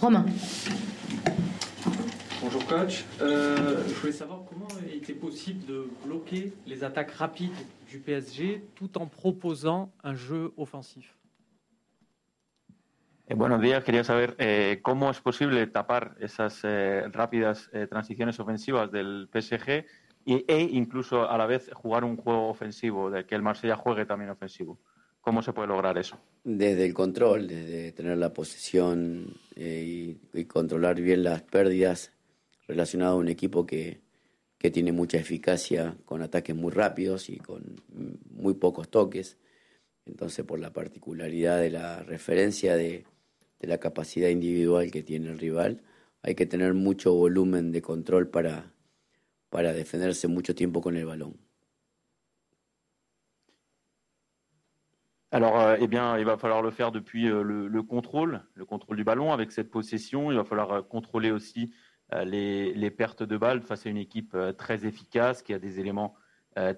Romain. Bonjour coach. Euh, je voulais savoir comment il était possible de bloquer les attaques rapides du PSG tout en proposant un jeu offensif. Eh, buenos días, quería saber eh, cómo es posible tapar esas eh, rápidas eh, transiciones ofensivas del PSG y, e incluso a la vez jugar un juego ofensivo, de que el Marsella juegue también ofensivo. ¿Cómo se puede lograr eso? Desde el control, desde tener la posesión y, y, controlar bien las pérdidas relacionado a un equipo que, que tiene mucha eficacia con ataques muy rápidos y con muy pocos toques. Entonces, por la particularidad de la referencia de de la capacidad individual que tiene el rival. Hay que tener mucho volumen de control para, para defenderse mucho tiempo con el ballon. Alors, euh, eh bien, il va falloir le faire depuis euh, le, le, contrôle, le contrôle du ballon avec cette possession. Il va falloir euh, contrôler aussi les, pertes de balles face à une équipe très efficace, qui a des éléments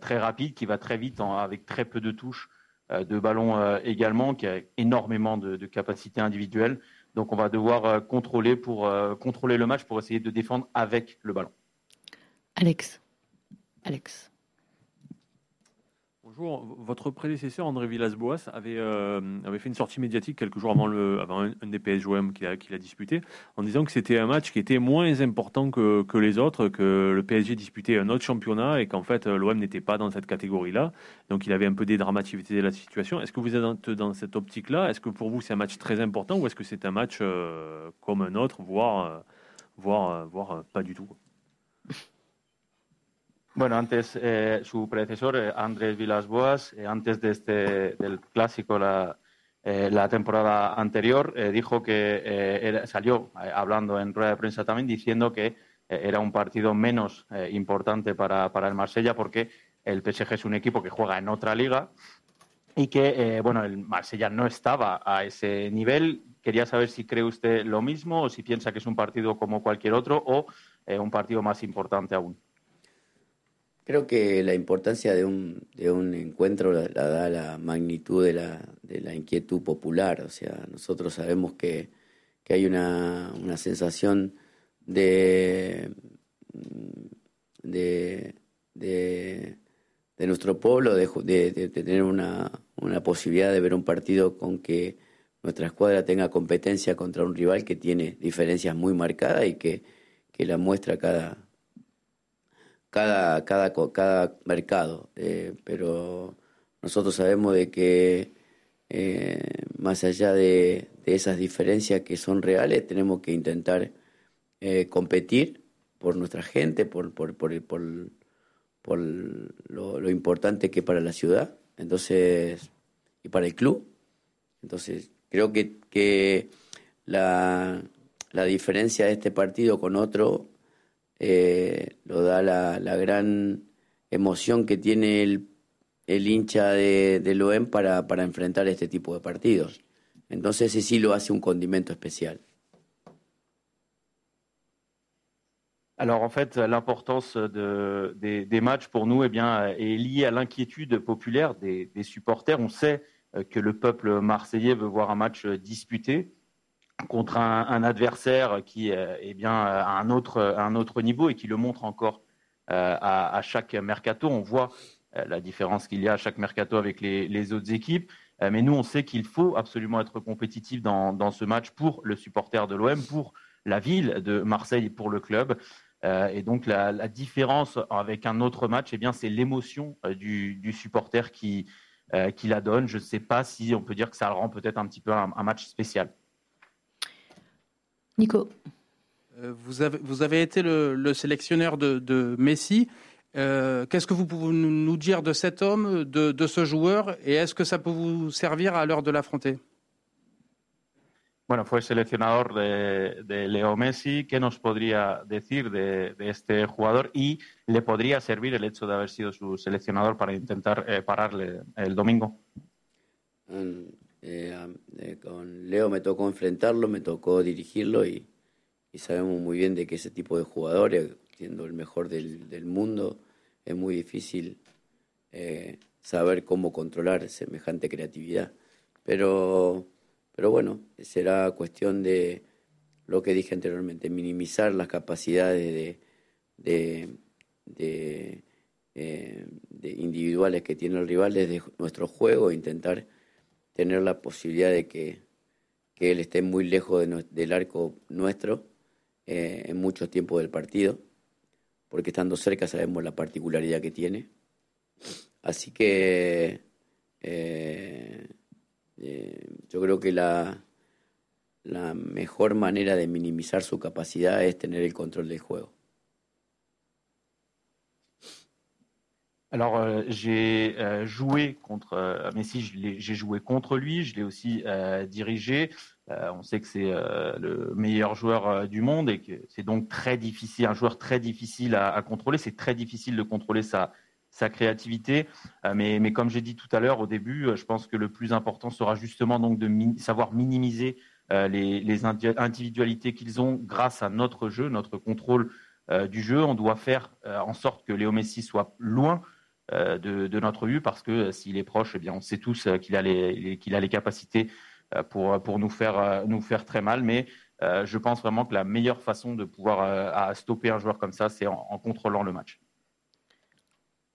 très rapides, qui va très vite avec très peu de touches. De ballon également, qui a énormément de, de capacités individuelles. Donc on va devoir contrôler pour contrôler le match pour essayer de défendre avec le ballon. Alex. Alex. Votre prédécesseur, André Villas-Boas, avait, euh, avait fait une sortie médiatique quelques jours avant, le, avant un, un des PSGOM qu'il a, qu'il a disputé, en disant que c'était un match qui était moins important que, les autres, que le PSG disputait un autre championnat et qu'en fait l'OM n'était pas dans cette catégorie-là. Donc il avait un peu dédramatisé la situation. Est-ce que vous êtes dans, dans cette optique-là? Est-ce que pour vous c'est un match très important ou est-ce que c'est un match euh, comme un autre, voire, euh, voire, voire pas du tout Bueno, antes eh, su predecesor, eh, Andrés Vilas-Boas, eh, antes de este, del clásico la, eh, temporada anterior, dijo que salió hablando en rueda de prensa también diciendo que era un partido menos importante para, para, el Marsella porque el PSG es un equipo que juega en otra liga y que, bueno, el Marsella no estaba a ese nivel. Quería saber si cree usted lo mismo o si piensa que es un partido como cualquier otro o un partido más importante aún. Creo que la importancia de un, de un encuentro la, da la magnitud de la, de la inquietud popular. O sea, nosotros sabemos que, que hay una, una sensación de, de, de, de nuestro pueblo, de, de, de tener una, una, posibilidad de ver un partido con que nuestra escuadra tenga competencia contra un rival que tiene diferencias muy marcadas y que, que la muestra cada, cada, cada, cada mercado, eh, pero nosotros sabemos de que eh, más allá de, de, esas diferencias que son reales, tenemos que intentar eh, competir por nuestra gente, por, por, por, por, por lo, lo, importante que para la ciudad, entonces, y para el club. Entonces, creo que, que la, la diferencia de este partido con otro eh, lo da la, la, gran emoción que tiene el, hincha de, de Loen para, para, enfrentar este tipo de partidos. Entonces ese sí lo hace un condimento especial. Alors en fait, l'importance de, des, des, matchs pour nous eh bien, est liée à l'inquiétude populaire des, des, supporters. On sait que le peuple marseillais veut voir un match disputé contre un, un, adversaire qui est eh bien à un autre, à un autre niveau et qui le montre encore euh, à, à, chaque mercato. On voit euh, la différence qu'il y a à chaque mercato avec les, les autres équipes. Euh, mais nous, on sait qu'il faut absolument être compétitif dans, dans, ce match pour le supporter de l'OM, pour la ville de Marseille et pour le club. Euh, et donc la, la, différence avec un autre match, eh bien c'est l'émotion euh, du, du, supporter qui, qui la donne. Je ne sais pas si on peut dire que ça le rend peut-être un petit peu un, un match spécial. Nico. Euh, vous, avez, vous avez été le, le sélectionneur de, de Messi. Euh, Qu'est-ce que vous pouvez nous dire de cet homme, de, de ce joueur, et est-ce que ça peut vous servir à l'heure de l'affronter? Bueno, fue seleccionador de, de, Leo Messi. ¿Qué nos podría decir de, de, este jugador? Y le podría servir el hecho de haber sido su seleccionador para intentar eh, pararle el domingo. Con Leo me tocó enfrentarlo, me tocó dirigirlo y, sabemos muy bien de que ese tipo de jugadores, siendo el mejor del, mundo, es muy difícil eh, saber cómo controlar semejante creatividad. Pero, pero bueno, será cuestión de lo que dije anteriormente, minimizar las capacidades de, de, eh, individuales que tiene el rival desde nuestro juego e intentar tener la posibilidad de que, él esté muy lejos del arco nuestro eh, en muchos tiempos del partido, porque estando cerca sabemos la particularidad que tiene. Así que eh, yo creo que la, la mejor manera de minimizar su capacidad es tener el control del juego. Alors euh, j'ai euh, joué contre euh, Messi, j'ai joué contre lui, je l'ai aussi dirigé. on sait que c'est le meilleur joueur du monde et que c'est donc très difficile, un joueur très difficile à, contrôler. C'est très difficile de contrôler sa, sa créativité. mais, comme j'ai dit tout à l'heure au début, je pense que le plus important sera justement donc de savoir minimiser les, individualités qu'ils ont grâce à notre jeu, notre contrôle du jeu. On doit faire en sorte que Léo Messi soit loin euh, de, notre vue parce que euh, s'il est proche, eh bien, on sait tous euh, qu'il a les, qu'il a les capacités pour, pour nous, faire, nous faire très mal. Mais je pense vraiment que la meilleure façon de pouvoir stopper un joueur comme ça, c'est en, contrôlant le match.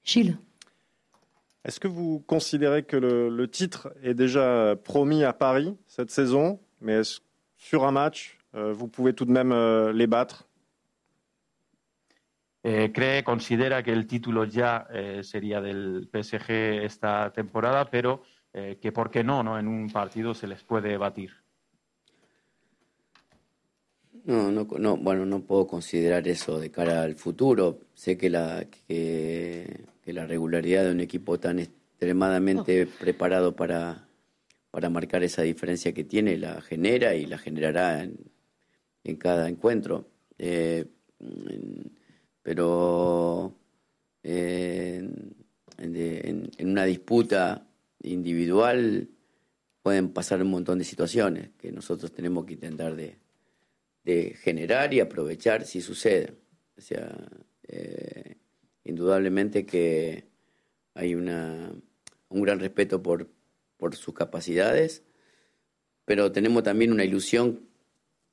Gilles. Est-ce que vous considérez que le, titre est déjà promis à Paris cette saison, mais sur un match, vous pouvez tout de même les battre? Eh, cree, considera que el título ya eh, sería del PSG esta temporada, pero eh, que por qué no, no, en un partido se les puede batir. No, no, no, bueno, no puedo considerar eso de cara al futuro. Sé que la, que, la regularidad de un equipo tan extremadamente preparado para, para marcar esa diferencia que tiene la genera y la generará en, en cada encuentro. Eh, pero eh, en, una disputa individual pueden pasar un montón de situaciones que nosotros tenemos que intentar de, generar y aprovechar si sucede. O sea, eh, indudablemente que hay una, un gran respeto por, por sus capacidades, pero tenemos también una ilusión,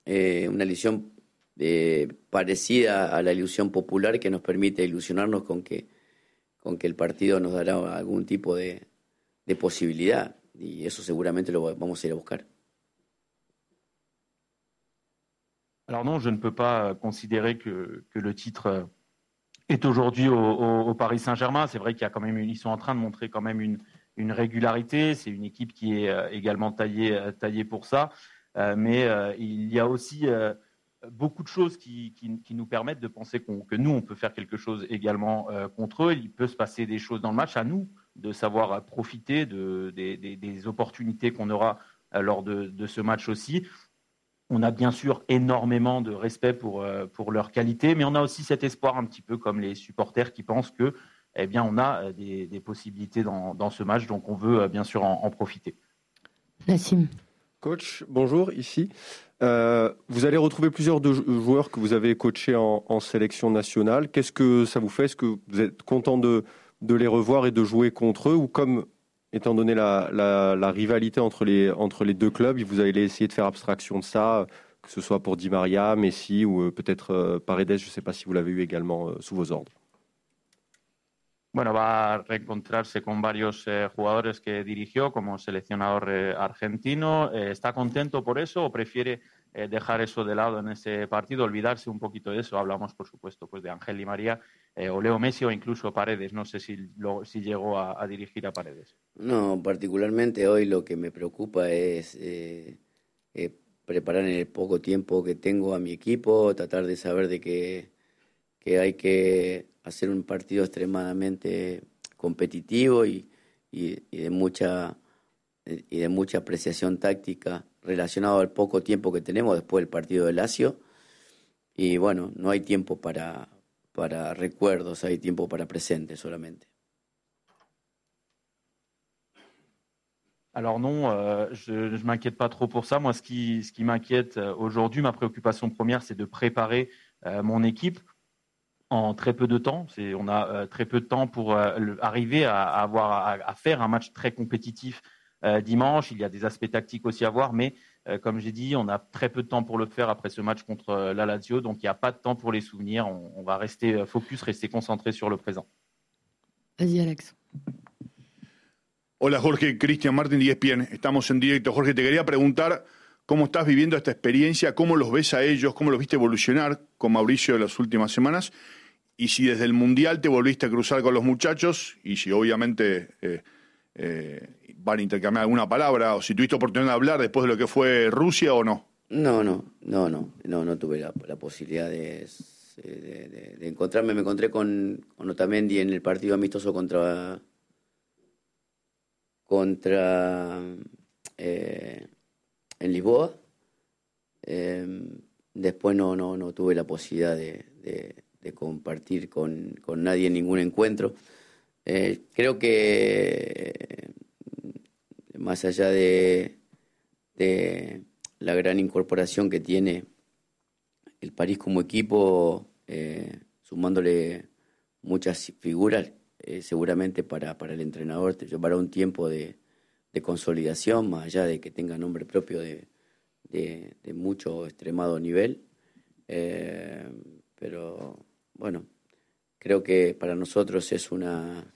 eh, una ilusión eh, parecida a la ilusión popular que nos permite ilusionarnos con que, con que el partido nos dará algún tipo de, de posibilidad y eso seguramente lo vamos a ir a buscar. Alors non, je ne peux pas considérer que, que le titre est aujourd'hui au, au, Paris Saint-Germain. C'est vrai qu'il y a quand même, ils sont en train de montrer quand même une, une régularité. C'est une équipe qui est euh, également taillée, euh, taillée pour ça. Euh, mais il y a aussi beaucoup de choses qui, nous permettent de penser que nous, on peut faire quelque chose également euh, contre eux. Il peut se passer des choses dans le match. À nous de savoir profiter de, des, opportunités qu'on aura euh, lors de, ce match aussi. On a bien sûr énormément de respect pour, euh, leur qualité, mais on a aussi cet espoir un petit peu comme les supporters qui pensent que eh bien, on a des, possibilités dans, dans, ce match, donc on veut bien sûr en, en profiter. Nassim. Coach, bonjour, ici. Euh, vous allez retrouver plusieurs joueurs que vous avez coachés en, sélection nationale. Qu'est-ce que ça vous fait? Est-ce que vous êtes content de, les revoir et de jouer contre eux? Ou comme, étant donné la, la, rivalité entre les, entre les deux clubs, vous allez essayer de faire abstraction de ça, que ce soit pour Di Maria, Messi ou euh, peut-être euh, Paredes, je ne sais pas si vous l'avez eu également sous vos ordres. Bueno, va a reencontrarse con varios jugadores que dirigió como seleccionador argentino. ¿Está contento por eso o prefiere eh, dejar eso de lado en ese partido, olvidarse un poquito de eso. Hablamos, por supuesto, pues de Ángel y María, eh, o Leo Messi o incluso Paredes. No sé si, si llegó a, dirigir a Paredes. No, particularmente hoy lo que me preocupa es eh, preparar en el poco tiempo que tengo a mi equipo, tratar de saber de que, que hay que hacer un partido extremadamente competitivo y, y de mucha y de mucha apreciación táctica relacionado al poco tiempo que tenemos después del partido de Lazio. Y bueno, no hay tiempo para, para recuerdos, hay tiempo para presente solamente. Alors non, euh, je ne m'inquiète pas trop pour ça. Moi, ce qui, ce qui m'inquiète euh, aujourd'hui, ma préoccupation première, c'est de préparer euh, mon équipe en très peu de temps. On a très peu de temps pour arriver à, avoir, à, faire un match très compétitif dimanche. Il y a des aspects tactiques aussi à voir, mais comme j'ai dit, on a très peu de temps pour le faire après ce match contre la Lazio, donc il n'y a pas de temps pour les souvenirs. On, on va rester focus, rester concentré sur le présent. Vas-y, Alex. Hola Jorge, Cristian Martín, ESPN. Estamos en directo. Jorge, te quería preguntar cómo estás viviendo esta experiencia, cómo los ves a ellos, cómo los viste evolucionar con Mauricio en las últimas semanas y si desde el Mundial te volviste a cruzar con los muchachos y si obviamente eh, eh, van a intercambiar alguna palabra o si tuviste oportunidad de hablar después de lo que fue Rusia o no. No, no, no, no, no, tuve la, posibilidad de, encontrarme. Me encontré con, con Otamendi en el partido amistoso contra contra eh, en Lisboa. Em, después no, no, no, tuve la posibilidad de, compartir con, nadie en ningún encuentro. Eh, creo que más allá de, la gran incorporación que tiene el París como equipo, eh, sumándole muchas figuras, eh, seguramente para, para el entrenador te llevará un tiempo de, de consolidación, más allá de que tenga nombre propio de, de, mucho extremado nivel. Eh, pero bueno, creo que para nosotros es una,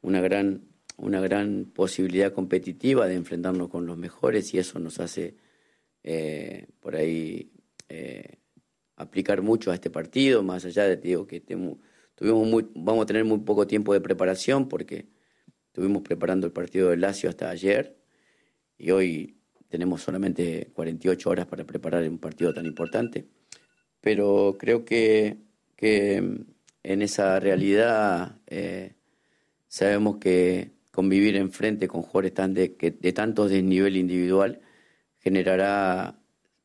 una, gran, una gran posibilidad competitiva de enfrentarnos con los mejores y eso nos hace eh, por ahí eh, aplicar mucho a este partido, más allá de digo, que tuvimos muy, vamos a tener muy poco tiempo de preparación porque estuvimos preparando el partido del Lazio hasta ayer y hoy tenemos solamente 48 horas para preparar un partido tan importante. Pero creo que, en esa realidad eh, sabemos que convivir enfrente con jugadores tan de, de tanto desnivel individual generará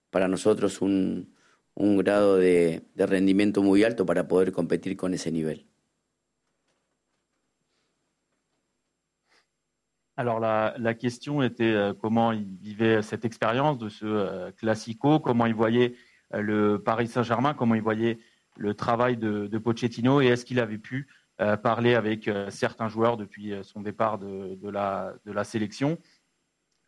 para nosotros un, grado de rendimiento muy alto para poder competir con ese nivel. Alors la, question était euh, comment il vivait cette expérience de ce euh, classico, comment il voyait euh, le Paris Saint-Germain, comment il voyait le travail de, Pochettino et est-ce qu'il avait pu parler avec certains joueurs depuis son départ de, la, sélection?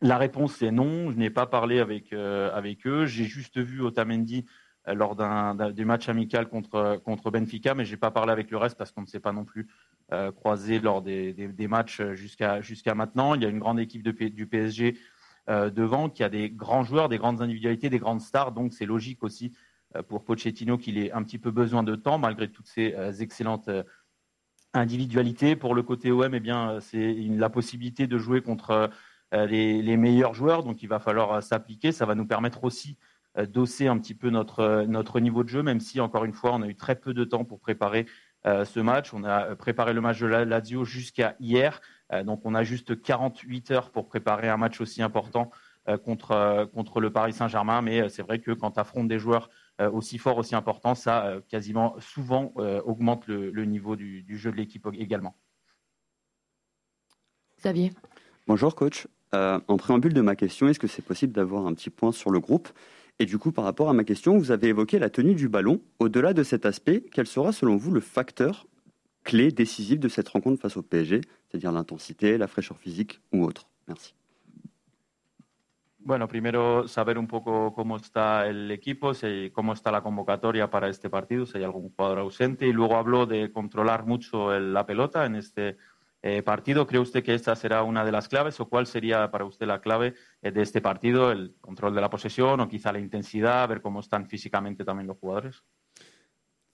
La réponse est non, je n'ai pas parlé avec, eux, j'ai juste vu Otamendi lors d'un du match amical contre, Benfica, mais je n'ai pas parlé avec le reste parce qu'on ne sait pas non plus euh, croisé lors des, matchs jusqu'à maintenant. Il y a une grande équipe du PSG euh, devant qui a des grands joueurs, des grandes individualités, des grandes stars. Donc c'est logique aussi euh, pour Pochettino qu'il ait un petit peu besoin de temps malgré toutes ces excellentes individualités. Pour le côté OM, eh bien c'est la possibilité de jouer contre les, meilleurs joueurs. Donc il va falloir s'appliquer. Ça va nous permettre aussi d'osser un petit peu notre, notre niveau de jeu, même si, encore une fois, on a eu très peu de temps pour préparer euh, ce match. On a préparé le match de la Lazio jusqu'à hier. Euh, donc on a juste 48 heures pour préparer un match aussi important euh, contre, contre le Paris Saint-Germain. Mais c'est vrai que quand tu affrontes des joueurs aussi forts, aussi importants, ça quasiment souvent augmente le, niveau du, du, jeu de l'équipe également. Xavier. Bonjour coach. en préambule de ma question, est-ce que c'est possible d'avoir un petit point sur le groupe? Et du coup, par rapport à ma question, vous avez évoqué la tenue du ballon. Au-delà de cet aspect, quel sera selon vous le facteur clé décisif de cette rencontre face au PSG, c'est-à-dire l'intensité, la fraîcheur physique ou autre? Merci. Bueno, primero saber un poco cómo está el equipo, si, cómo está la convocatoria para este partido, si hay algún jugador ausente. Y luego habló de controlar mucho el, la pelota en este eh, partido. ¿Cree usted que esta será una de las claves o cuál sería para usted la clave eh, de este partido? ¿El control de la posesión o quizá la intensidad, ver cómo están físicamente también los jugadores?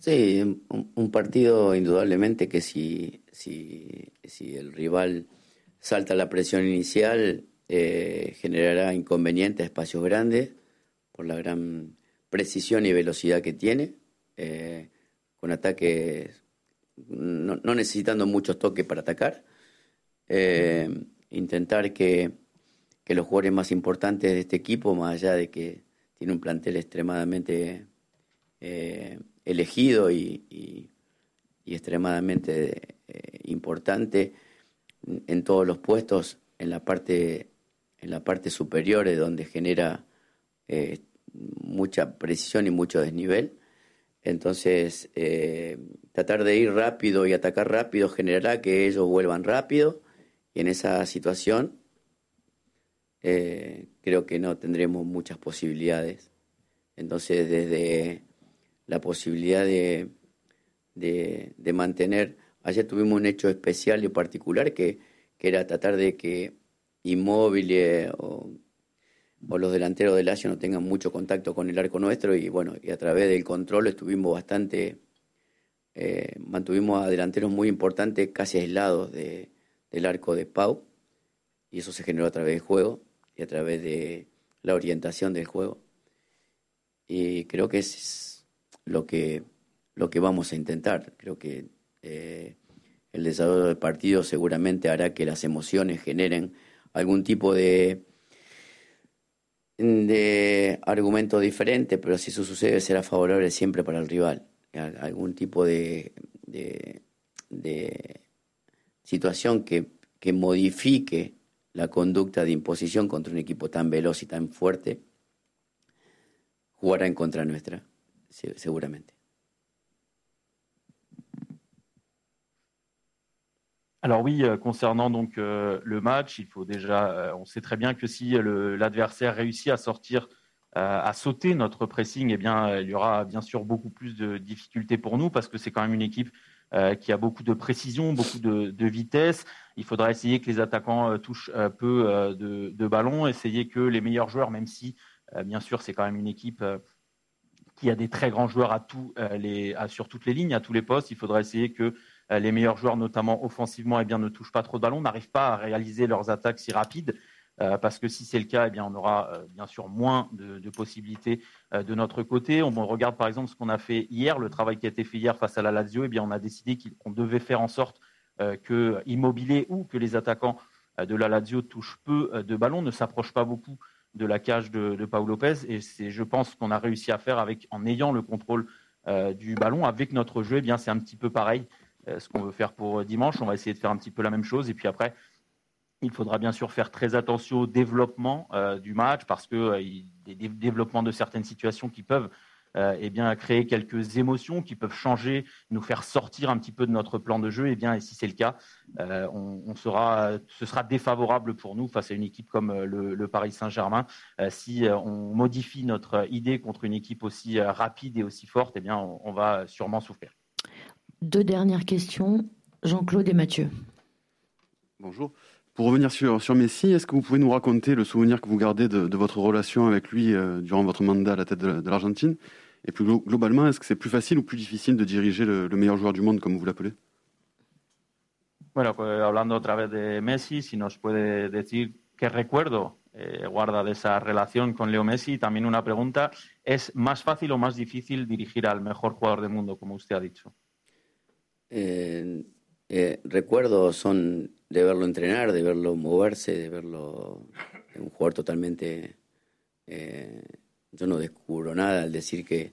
Sí, un, partido indudablemente que si, si, si, el rival salta la presión inicial eh, generará inconvenientes a espacios grandes por la gran precisión y velocidad que tiene, con ataques no, necesitando muchos toques para atacar. Eh, intentar que, los jugadores más importantes de este equipo, más allá de que tiene un plantel extremadamente eh, elegido y, extremadamente eh, importante en todos los puestos, en la parte, en la parte superior, de donde genera mucha precisión y mucho desnivel. Entonces, eh, tratar de ir rápido y atacar rápido generará que ellos vuelvan rápido y en esa situación eh, creo que no tendremos muchas posibilidades. Entonces, desde la posibilidad de, de, mantener, ayer tuvimos un hecho especial y particular que, que era tratar de que inmóviles o, los delanteros del Lazio no tengan mucho contacto con el arco nuestro y bueno, y a través del control estuvimos bastante, eh, mantuvimos a delanteros muy importantes casi aislados de, del arco de Pau y eso se generó a través del juego y a través de la orientación del juego. Y creo que es lo que, lo que vamos a intentar. Creo que eh, el desarrollo del partido seguramente hará que las emociones generen algún tipo de, de argumento diferente, pero si eso sucede será favorable siempre para el rival. Algún tipo de, de, de situación que, que modifique la conducta de imposición contra un equipo tan veloz y tan fuerte jugará en contra nuestra, seguramente. Alors oui, euh, concernant donc euh, le match, il faut déjà, euh, on sait très bien que si l'adversaire réussit à sortir, à sauter notre pressing, eh bien, il y aura bien sûr beaucoup plus de difficultés pour nous parce que c'est quand même une équipe qui a beaucoup de précision, beaucoup de, vitesse. Il faudra essayer que les attaquants touchent peu de, ballons, essayer que les meilleurs joueurs, même si bien sûr c'est quand même une équipe qui a des très grands joueurs à les, sur toutes les lignes, à tous les postes, il faudra essayer que les meilleurs joueurs, notamment offensivement, eh bien, ne touchent pas trop de ballons, n'arrivent pas à réaliser leurs attaques si rapides. Euh, parce que si c'est le cas, eh bien, on aura euh, bien sûr moins de, possibilités euh, de notre côté. On, regarde par exemple ce qu'on a fait hier, le travail qui a été fait hier face à la Lazio. Eh bien, on a décidé qu'on devait faire en sorte que Immobilier ou que les attaquants de la Lazio touchent peu de ballons, ne s'approchent pas beaucoup de la cage de, de Lopez. Et c'est, je pense, qu'on a réussi à faire avec, en ayant le contrôle du ballon avec notre jeu. Bien, c'est un petit peu pareil. Ce qu'on veut faire pour dimanche, on va essayer de faire un petit peu la même chose. Et puis après, il faudra bien sûr faire très attention au développement euh, du match parce que euh, des développements de certaines situations qui peuvent euh, eh bien créer quelques émotions, qui peuvent changer, nous faire sortir un petit peu de notre plan de jeu. Eh bien, et si c'est le cas, on, sera, ce sera défavorable pour nous face à une équipe comme le, Paris Saint-Germain. si on modifie notre idée contre une équipe aussi rapide et aussi forte, eh bien, on va sûrement souffrir. Deux dernières questions, Jean-Claude et Mathieu. Bonjour. Pour revenir sur, sur Messi, est-ce que vous pouvez nous raconter le souvenir que vous gardez de, votre relation avec lui euh, durant votre mandat à la tête de, l'Argentine? Et plus globalement, est-ce que c'est plus facile ou plus difficile de diriger le, meilleur joueur du monde, comme vous l'appelez? Bueno, pues hablando otra vez de Messi, si nos puede decir qué recuerdo eh, guarda de esa relación con Leo Messi. También una pregunta, ¿es más fácil o más difícil dirigir al mejor jugador del mundo, como usted ha dicho? Eh, eh, recuerdos son de verlo entrenar, de verlo moverse, de verlo un jugador totalmente... Eh, yo no descubro nada al decir que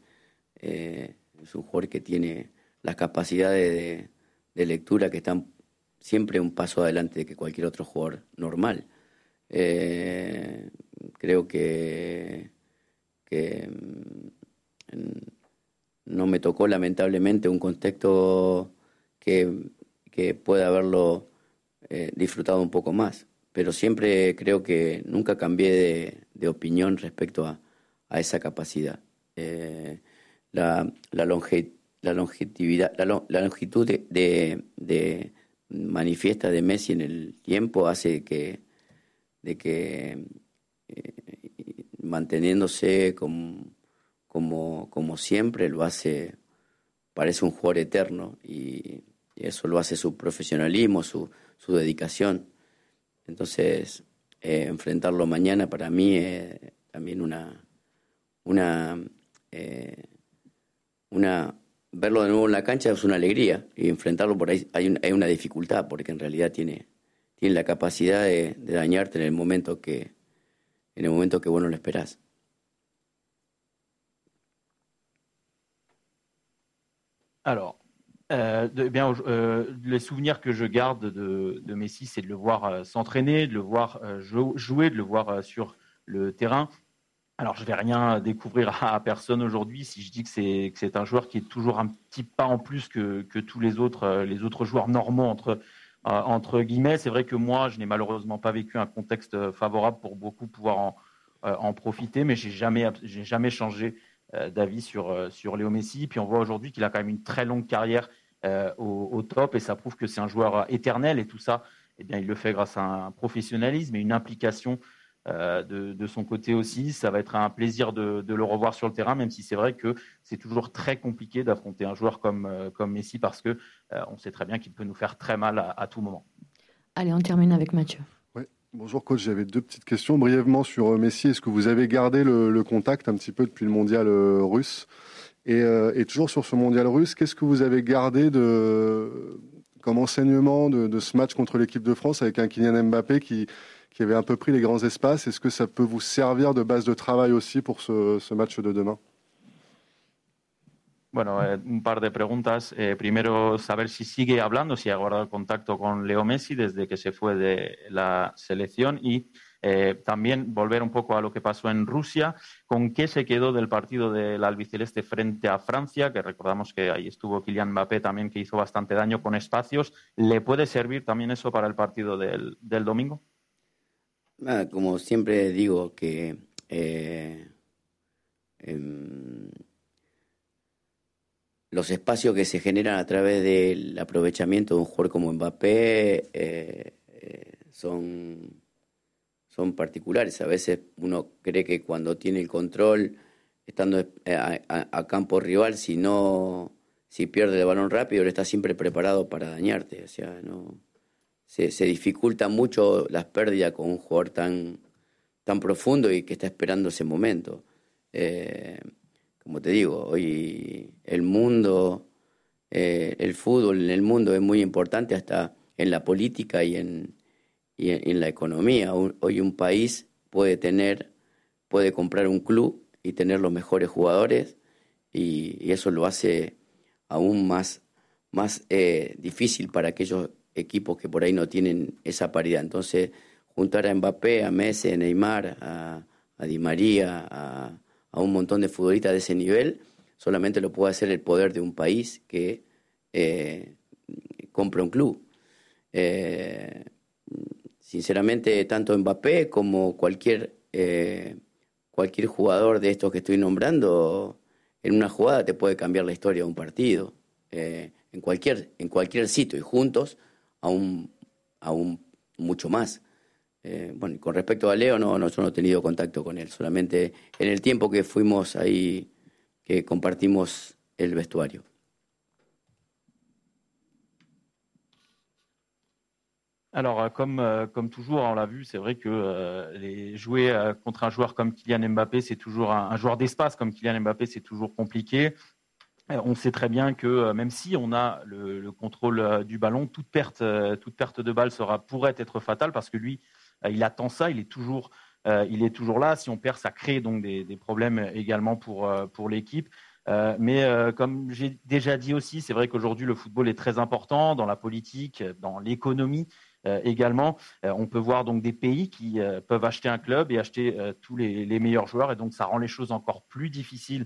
eh, es un jugador que tiene las capacidades de, lectura que están siempre un paso adelante de que cualquier otro jugador normal. Creo que, que mm, no me tocó lamentablemente un contexto que, que pueda haberlo eh, disfrutado un poco más. Pero siempre creo que nunca cambié de, opinión respecto a, esa capacidad. Eh, la, la, la, longevidad, la, longitud de, manifiesta de Messi en el tiempo hace que, de que eh, manteniéndose como, como, como siempre lo hace, parece un jugador eterno y eso lo hace su profesionalismo, su, su dedicación. Entonces, eh, enfrentarlo mañana para mí es también una, una, eh, una, verlo de nuevo en la cancha es una alegría y enfrentarlo por ahí hay, hay una dificultad porque en realidad tiene, tiene la capacidad de, dañarte en el momento que, en el momento que vos no lo esperás. Euh, eh bien, euh, les souvenirs que je garde de, Messi, c'est de le voir euh, s'entraîner, de le voir euh, jouer, de le voir sur le terrain. Alors, je vais rien découvrir à, personne aujourd'hui si je dis que c'est un joueur qui est toujours un petit pas en plus que, que tous les autres les autres joueurs normaux entre entre guillemets. C'est vrai que moi, je n'ai malheureusement pas vécu un contexte favorable pour beaucoup pouvoir en, en profiter, mais j'ai jamais, jamais changé d'avis sur, sur Léo Messi. Puis on voit aujourd'hui qu'il a quand même une très longue carrière au, au, top et ça prouve que c'est un joueur éternel et tout ça, eh bien, il le fait grâce à un professionnalisme et une implication euh, de, son côté aussi. Ça va être un plaisir de, le revoir sur le terrain, même si c'est vrai que c'est toujours très compliqué d'affronter un joueur comme, euh, comme Messi parce que euh, on sait très bien qu'il peut nous faire très mal à, tout moment. Allez, on termine avec Mathieu. Bonjour coach, j'avais deux petites questions brièvement sur Messi. Est-ce que vous avez gardé le, contact un petit peu depuis le mondial russe? Et, et, toujours sur ce mondial russe, qu'est-ce que vous avez gardé comme enseignement de, ce match contre l'équipe de France avec un Kylian Mbappé qui, avait un peu pris les grands espaces? Est-ce que ça peut vous servir de base de travail aussi pour ce match de demain? Bueno, eh, un par de preguntas. Eh, primero, saber si sigue hablando, si ha guardado contacto con Leo Messi desde que se fue de la selección y eh, también volver un poco a lo que pasó en Rusia. ¿Con qué se quedó del partido del albiceleste frente a Francia? Que recordamos que ahí estuvo Kylian Mbappé también, que hizo bastante daño con espacios. ¿Le puede servir también eso para el partido del, domingo? como siempre digo que em, los espacios que se generan a través del aprovechamiento de un jugador como Mbappé eh, eh, son, son particulares. A veces uno cree que cuando tiene el control, estando a, campo rival, si no, si pierde el balón rápido, él está siempre preparado para dañarte. O sea, no, se, se dificulta mucho las pérdidas con un jugador tan, tan profundo y que está esperando ese momento. Eh, como te digo, hoy el mundo, eh, el fútbol en el mundo es muy importante hasta en la política y en, y en, la economía. Hoy un país puede tener, puede comprar un club y tener los mejores jugadores y, eso lo hace aún más, más eh, difícil para aquellos equipos que por ahí no tienen esa paridad. Entonces, juntar a Mbappé, a Messi, a Neymar, a, Di María, a, un montón de futbolistas de ese nivel, solamente lo puede hacer el poder de un país que eh, compra un club. Eh, sinceramente, tanto Mbappé como cualquier, eh, cualquier jugador de estos que estoy nombrando, en una jugada te puede cambiar la historia de un partido, en, cualquier, en cualquier sitio, y juntos aún, aún mucho más. Eh, bueno, con respecto a Leo, no, no, yo no he tenido contacto con en el tiempo que fuimos ahí, que compartimos el vestuario. Alors, euh, comme, euh, comme toujours, on l'a vu, c'est vrai que euh, jouer contre un joueur comme Kylian Mbappé, c'est toujours un, joueur d'espace comme Kylian Mbappé, c'est toujours compliqué. On sait très bien que même si on a le, contrôle euh, du ballon, toute perte, toute perte de balle sera, pourrait être fatale parce que lui, il attend ça, il est toujours, il est toujours là. Si on perd, ça crée donc des, problèmes également pour, pour l'équipe. mais comme j'ai déjà dit aussi, c'est vrai qu'aujourd'hui le football est très important dans la politique, dans l'économie également. on peut voir donc des pays qui peuvent acheter un club et acheter tous les, les, meilleurs joueurs et donc ça rend les choses encore plus difficiles euh,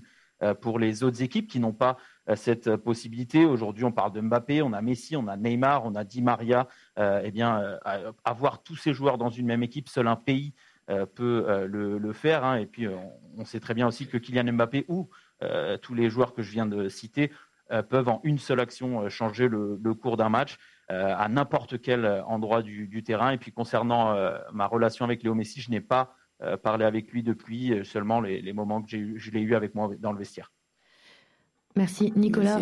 pour les autres équipes qui n'ont pas euh, cette possibilité. Aujourd'hui, on parle de Mbappé, on a Messi, on a Neymar, on a Di Maria. Euh, eh bien, avoir tous ces joueurs dans une même équipe, seul un pays peut le, faire. Hein. Et puis, on, sait très bien aussi que Kylian Mbappé ou tous les joueurs que je viens de citer peuvent en une seule action changer le, cours d'un match à n'importe quel endroit du, du, terrain. Et puis, concernant ma relation avec Léo Messi, je n'ai pas euh, parler avec lui depuis euh, seulement les, les moments que je l'ai eu avec moi dans le vestiaire. Merci. Nicolas,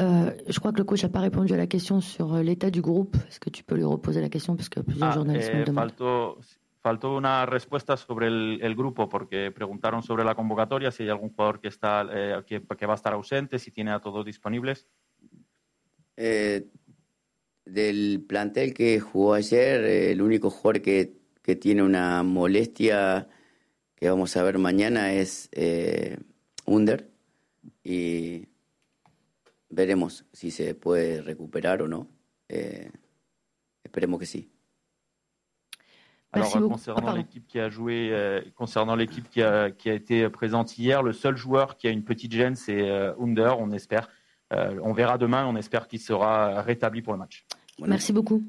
Euh, je crois que le coach n'a pas répondu à la question sur euh, l'état du groupe. Est-ce que tu peux lui reposer la question parce que plusieurs ah, journalistes eh, me demandent. Faltó, faltó una respuesta sobre el, el, grupo porque preguntaron sobre la convocatoria, si hay algún jugador que, está, eh, que, que, va a estar ausente, si tiene a todos disponibles. Eh, del plantel que jugó ayer, eh, el único jugador que que tiene una molestia que vamos a ver mañana es eh, Under y veremos si se puede recuperar o no. Eh, esperemos que sí. Alors concernant l'équipe qui a joué, euh, concernant l'équipe qui a, qui a été présente hier, le seul joueur qui a une petite gêne, c'est euh, Under. On espère, euh, on verra demain. On espère qu'il sera rétabli pour le match. Merci beaucoup.